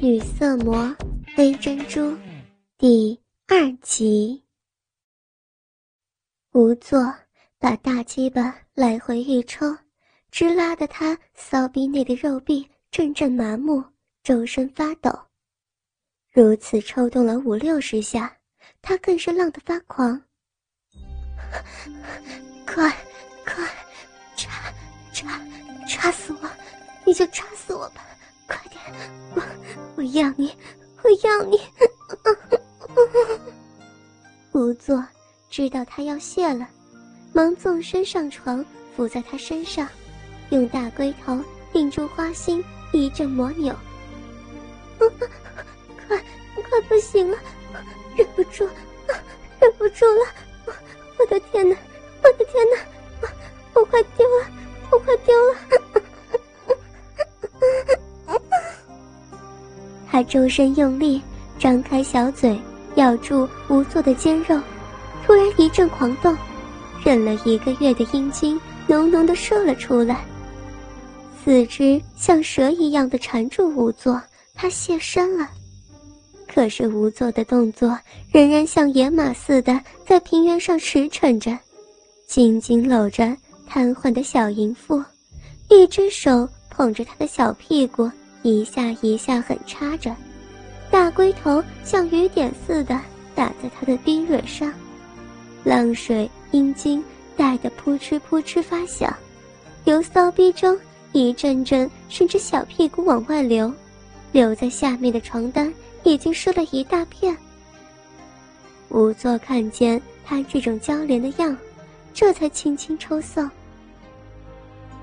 女色魔黑珍珠第二集。无作把大鸡巴来回一抽，直拉得他骚逼内的肉壁阵阵麻木，周身发抖。如此抽动了五六十下，他更是浪得发狂。快，快，插，插，插死我！你就插死我吧！快点，我我我要你，我要你！无作知道他要泄了，忙纵身上床，伏在他身上，用大龟头顶住花心，一阵魔扭。快，快不行了，忍不住，忍不住了！我的天哪，我的天哪，我我快丢了，我快丢了！他周身用力，张开小嘴咬住无作的肩肉，突然一阵狂动，忍了一个月的阴茎浓浓的射了出来。四肢像蛇一样的缠住无作，他现身了。可是无作的动作仍然像野马似的在平原上驰骋着，紧紧搂着瘫痪的小淫妇，一只手捧着他的小屁股。一下一下狠插着，大龟头像雨点似的打在他的冰蕊上，浪水阴茎带得扑哧扑哧发响，由骚逼中一阵阵顺着小屁股往外流，流在下面的床单已经湿了一大片。仵作看见他这种娇怜的样，这才轻轻抽送。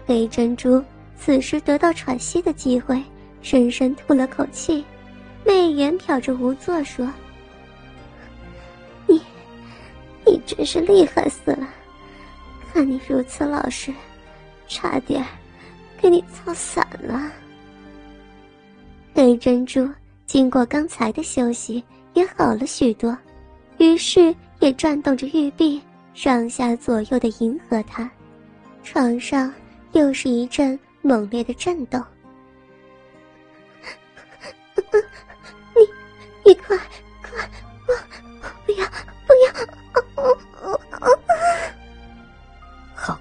黑珍珠此时得到喘息的机会。深深吐了口气，媚眼瞟着无作说：“你，你真是厉害死了！看你如此老实，差点给你操散了。”黑珍珠经过刚才的休息，也好了许多，于是也转动着玉臂，上下左右的迎合他。床上又是一阵猛烈的震动。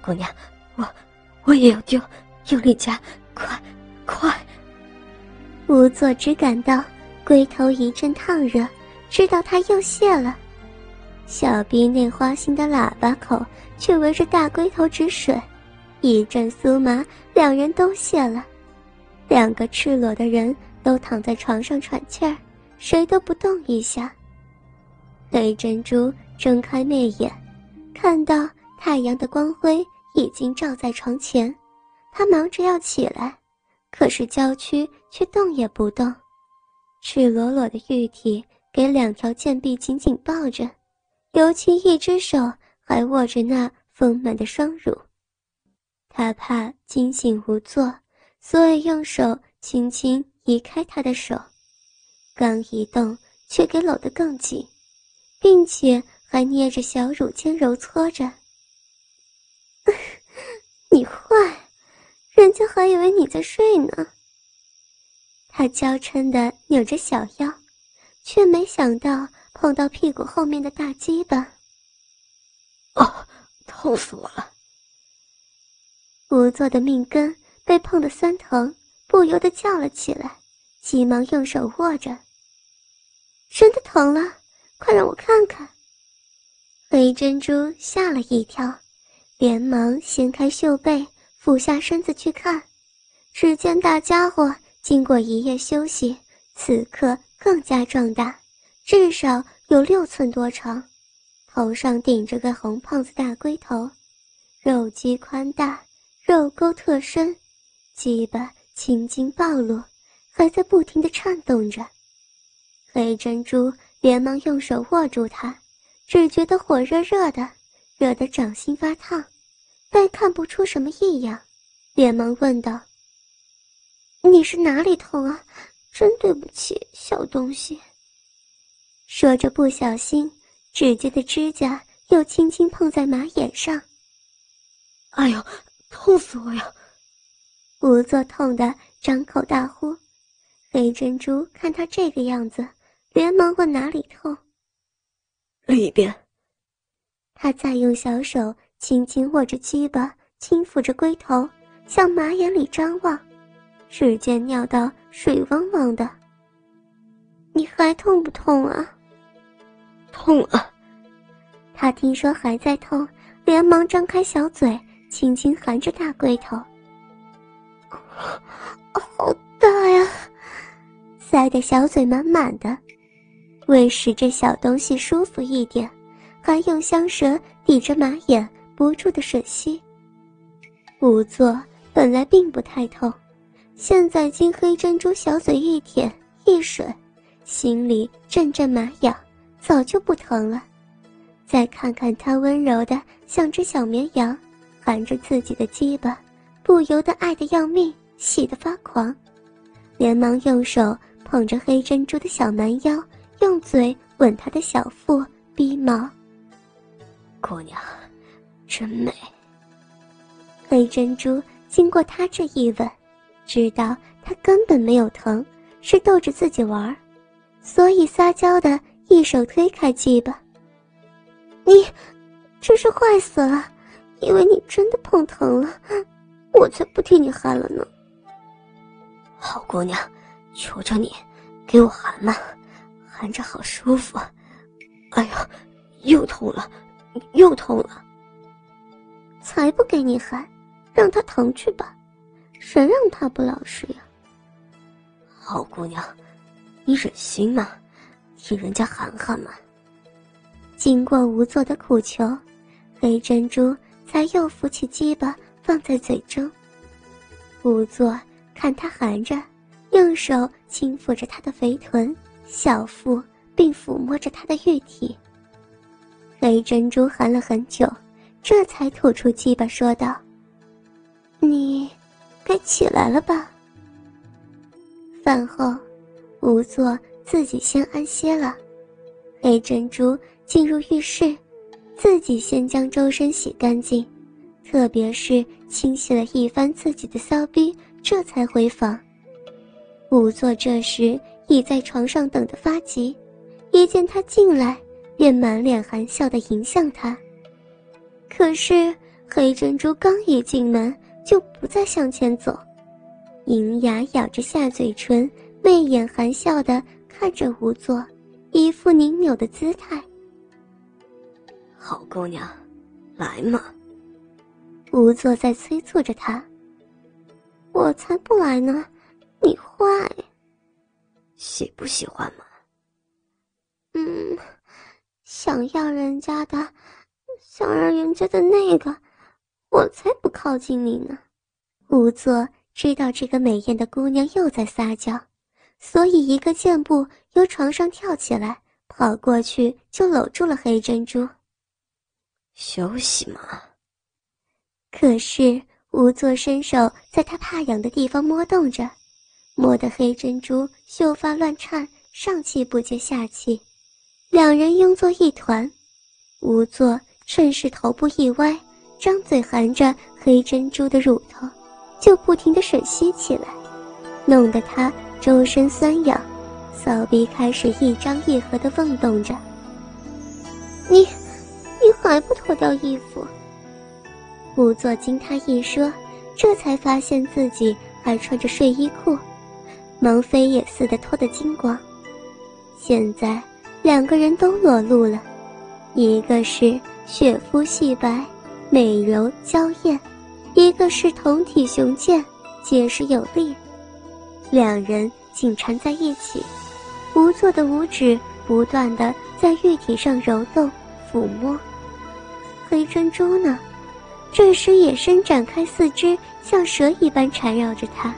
姑娘，我我也要丢，用力夹，快快！仵作只感到龟头一阵烫热，知道他又泄了。小逼内花心的喇叭口却围着大龟头直吮，一阵酥麻，两人都泄了。两个赤裸的人。都躺在床上喘气儿，谁都不动一下。黑珍珠睁开媚眼，看到太阳的光辉已经照在床前，她忙着要起来，可是娇躯却动也不动，赤裸裸的玉体给两条贱臂紧紧抱着，尤其一只手还握着那丰满的双乳。她怕惊醒无措，所以用手轻轻。移开他的手，刚一动，却给搂得更紧，并且还捏着小乳尖揉搓着。你坏，人家还以为你在睡呢。他娇嗔的扭着小腰，却没想到碰到屁股后面的大鸡巴。哦，痛死我了！仵作的命根被碰得酸疼。不由得叫了起来，急忙用手握着。真的疼了，快让我看看。黑珍珠吓了一跳，连忙掀开袖背，俯下身子去看。只见大家伙经过一夜休息，此刻更加壮大，至少有六寸多长，头上顶着个红胖子大龟头，肉肌宽大，肉沟特深，鸡巴。青筋暴露，还在不停的颤动着。黑珍珠连忙用手握住它，只觉得火热热的，热得掌心发烫，但看不出什么异样，连忙问道：“你是哪里痛啊？真对不起，小东西。”说着，不小心指尖的指甲又轻轻碰在马眼上。哎呦，痛死我呀！仵作痛得张口大呼，黑珍珠看他这个样子，连忙问哪里痛。里边。他再用小手轻轻握着鸡巴，轻抚着龟头，向马眼里张望，只见尿道水汪汪的。你还痛不痛啊？痛啊！他听说还在痛，连忙张开小嘴，轻轻含着大龟头。好大呀！塞得小嘴满满的，为使这小东西舒服一点，还用香舌抵着马眼，不住的吮吸。仵作本来并不太痛，现在经黑珍珠小嘴一舔一吮，心里阵阵麻痒，早就不疼了。再看看他温柔的像只小绵羊，含着自己的鸡巴，不由得爱得要命，喜得发狂，连忙用手捧着黑珍珠的小蛮腰，用嘴吻他的小腹、逼毛。姑娘，真美。黑珍珠经过他这一吻，知道他根本没有疼，是逗着自己玩所以撒娇的一手推开鸡巴。你，真是坏死了！以为你真的碰疼了，我才不替你含了呢。好姑娘，求求你，给我含嘛，含着好舒服。哎呀，又痛了，又痛了。才不给你含，让他疼去吧。谁让他不老实呀？好姑娘，你忍心吗？替人家含含嘛。经过无作的苦求，黑珍珠才又扶起鸡巴放在嘴中。无作看他含着，用手轻抚着他的肥臀、小腹，并抚摸着他的玉体。黑珍珠含了很久，这才吐出鸡巴说道：“你该起来了吧？”饭后，无作自己先安歇了，黑珍珠。进入浴室，自己先将周身洗干净，特别是清洗了一番自己的骚逼，这才回房。仵作这时已在床上等得发急，一见他进来，便满脸含笑的迎向他。可是黑珍珠刚一进门，就不再向前走，银牙咬着下嘴唇，媚眼含笑的看着仵作，一副拧扭的姿态。好姑娘，来嘛！仵作在催促着他。我才不来呢，你坏。喜不喜欢嘛？嗯，想要人家的，想让人家的那个，我才不靠近你呢。仵作知道这个美艳的姑娘又在撒娇，所以一个箭步由床上跳起来，跑过去就搂住了黑珍珠。休息嘛。可是仵作伸手在她怕痒的地方摸动着，摸得黑珍珠秀发乱颤，上气不接下气，两人拥作一团。仵作顺势头部一歪，张嘴含着黑珍珠的乳头，就不停地吮吸起来，弄得他周身酸痒，骚逼开始一张一合地蹦动着。你。你还不脱掉衣服？仵作经他一说，这才发现自己还穿着睡衣裤，忙飞也似的脱得精光。现在两个人都裸露了，一个是雪肤细白、美柔娇艳，一个是胴体雄健、结实有力。两人紧缠在一起，无措的五指不断的在玉体上揉动、抚摸。黑珍珠呢？这时也伸展开四肢，像蛇一般缠绕着他。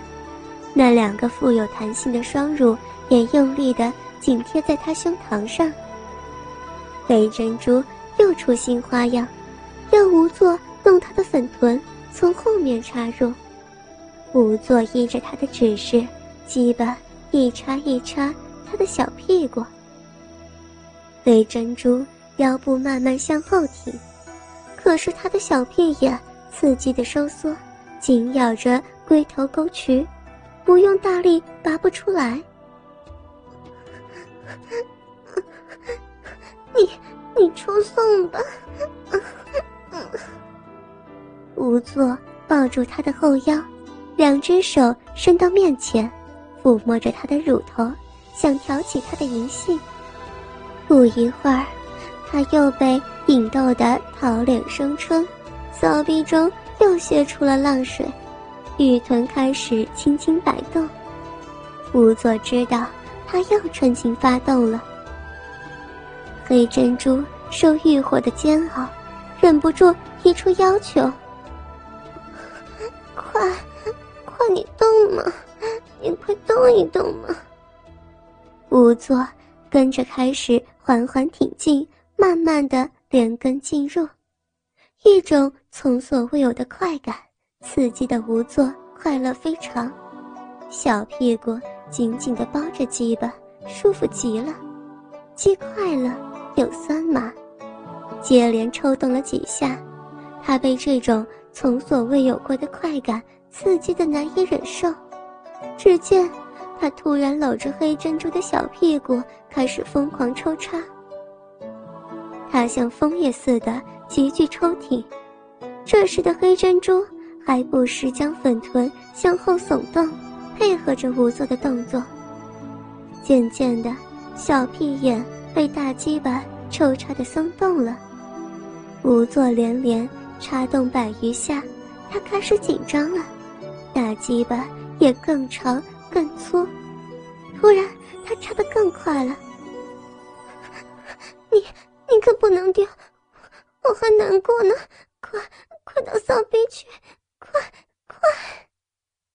那两个富有弹性的双乳也用力的紧贴在他胸膛上。黑珍珠又出新花样，让仵作弄他的粉臀，从后面插入。仵作依着他的指示，鸡巴一插一插他的小屁股。黑珍珠腰部慢慢向后挺。可是他的小屁眼刺激的收缩，紧咬着龟头沟渠，不用大力拔不出来。你你出痛吧。仵作抱住他的后腰，两只手伸到面前，抚摸着他的乳头，想挑起他的淫性。不一会儿，他又被引逗得桃脸生春，骚逼中又泄出了浪水，玉臀开始轻轻摆动。仵作知道他又春情发动了。黑珍珠受欲火的煎熬，忍不住提出要求：“ 快，快你动嘛，你快动一动嘛。”仵作跟着开始缓缓挺进，慢慢的连根进入，一种从所未有的快感，刺激的仵作快乐非常，小屁股紧紧的包着鸡巴，舒服极了，鸡快乐。有酸麻，接连抽动了几下，他被这种从所未有过的快感刺激的难以忍受。只见他突然搂着黑珍珠的小屁股，开始疯狂抽插。他像枫叶似的急剧抽挺，这时的黑珍珠还不时将粉臀向后耸动，配合着无作的动作。渐渐的，小屁眼。被大鸡巴抽插的松动了，无作连连插动百余下，他开始紧张了，大鸡巴也更长更粗。突然，他插得更快了。你你可不能丢，我还难过呢！快快到骚逼去，快快！